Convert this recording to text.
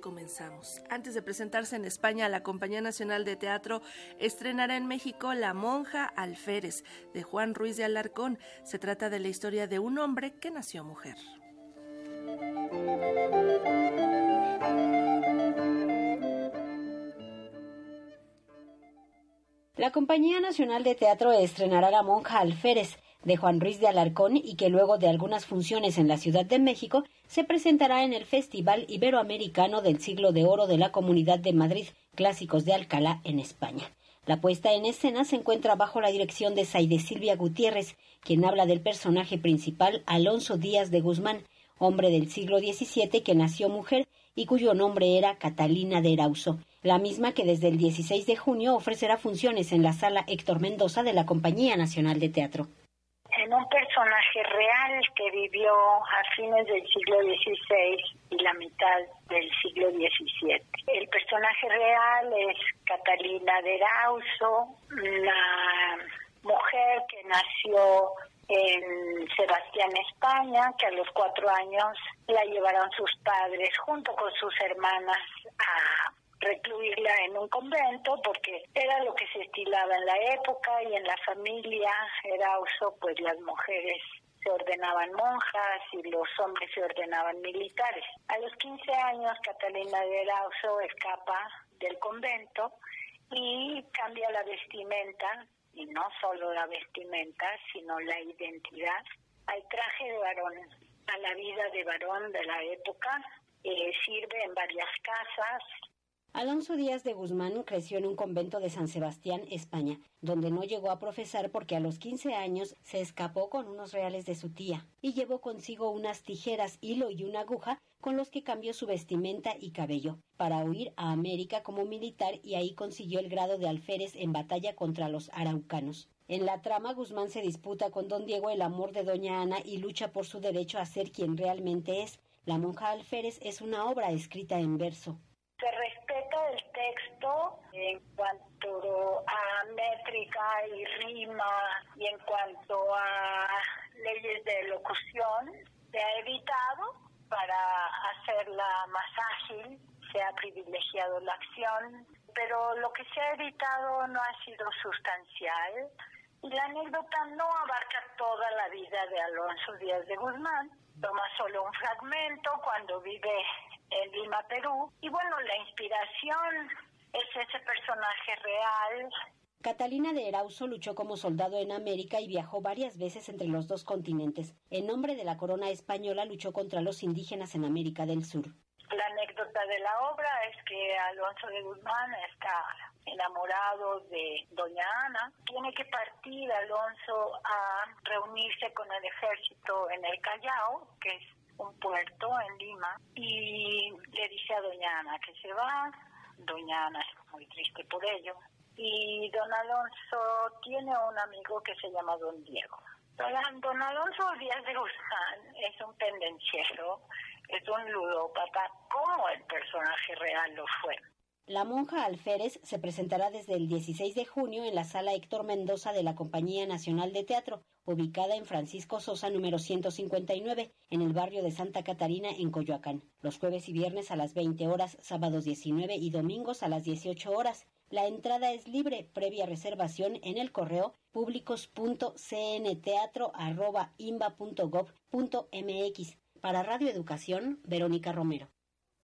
comenzamos. Antes de presentarse en España, la Compañía Nacional de Teatro estrenará en México La monja Alférez de Juan Ruiz de Alarcón. Se trata de la historia de un hombre que nació mujer. La Compañía Nacional de Teatro estrenará La monja Alférez de Juan Ruiz de Alarcón y que luego de algunas funciones en la Ciudad de México se presentará en el Festival Iberoamericano del Siglo de Oro de la Comunidad de Madrid, Clásicos de Alcalá, en España. La puesta en escena se encuentra bajo la dirección de Saide Silvia Gutiérrez, quien habla del personaje principal Alonso Díaz de Guzmán, hombre del siglo XVII que nació mujer y cuyo nombre era Catalina de Erauso, la misma que desde el 16 de junio ofrecerá funciones en la sala Héctor Mendoza de la Compañía Nacional de Teatro en un personaje real que vivió a fines del siglo XVI y la mitad del siglo XVII. El personaje real es Catalina de Rauso, una mujer que nació en Sebastián, España, que a los cuatro años la llevaron sus padres junto con sus hermanas a recluirla en un convento porque era lo que se estilaba en la época y en la familia era uso pues las mujeres se ordenaban monjas y los hombres se ordenaban militares. A los 15 años Catalina de Erauso escapa del convento y cambia la vestimenta y no solo la vestimenta sino la identidad al traje de varón, a la vida de varón de la época. Eh, sirve en varias casas, Alonso Díaz de Guzmán creció en un convento de San Sebastián, España, donde no llegó a profesar porque a los 15 años se escapó con unos reales de su tía y llevó consigo unas tijeras, hilo y una aguja con los que cambió su vestimenta y cabello para huir a América como militar y ahí consiguió el grado de alférez en batalla contra los araucanos. En la trama, Guzmán se disputa con don Diego el amor de doña Ana y lucha por su derecho a ser quien realmente es. La monja alférez es una obra escrita en verso. El texto en cuanto a métrica y rima y en cuanto a leyes de locución. Se ha evitado para hacerla más ágil, se ha privilegiado la acción, pero lo que se ha evitado no ha sido sustancial y la anécdota no abarca toda la vida de Alonso Díaz de Guzmán, toma solo un fragmento cuando vive en Lima, Perú. Y bueno, la inspiración es ese personaje real. Catalina de Erauso luchó como soldado en América y viajó varias veces entre los dos continentes. En nombre de la corona española luchó contra los indígenas en América del Sur. La anécdota de la obra es que Alonso de Guzmán está enamorado de Doña Ana. Tiene que partir Alonso a reunirse con el ejército en el Callao, que es un puerto en Lima y le dice a doña Ana que se va. Doña Ana es muy triste por ello. Y don Alonso tiene un amigo que se llama don Diego. Don Alonso Díaz de Guzmán es un pendenciero, es un ludópata, como el personaje real lo fue. La monja Alférez se presentará desde el 16 de junio en la sala Héctor Mendoza de la Compañía Nacional de Teatro, ubicada en Francisco Sosa número 159, en el barrio de Santa Catarina, en Coyoacán. Los jueves y viernes a las 20 horas, sábados 19 y domingos a las 18 horas. La entrada es libre, previa reservación en el correo públicos.cnteatro.imba.gov.mx. Para Radio Educación, Verónica Romero.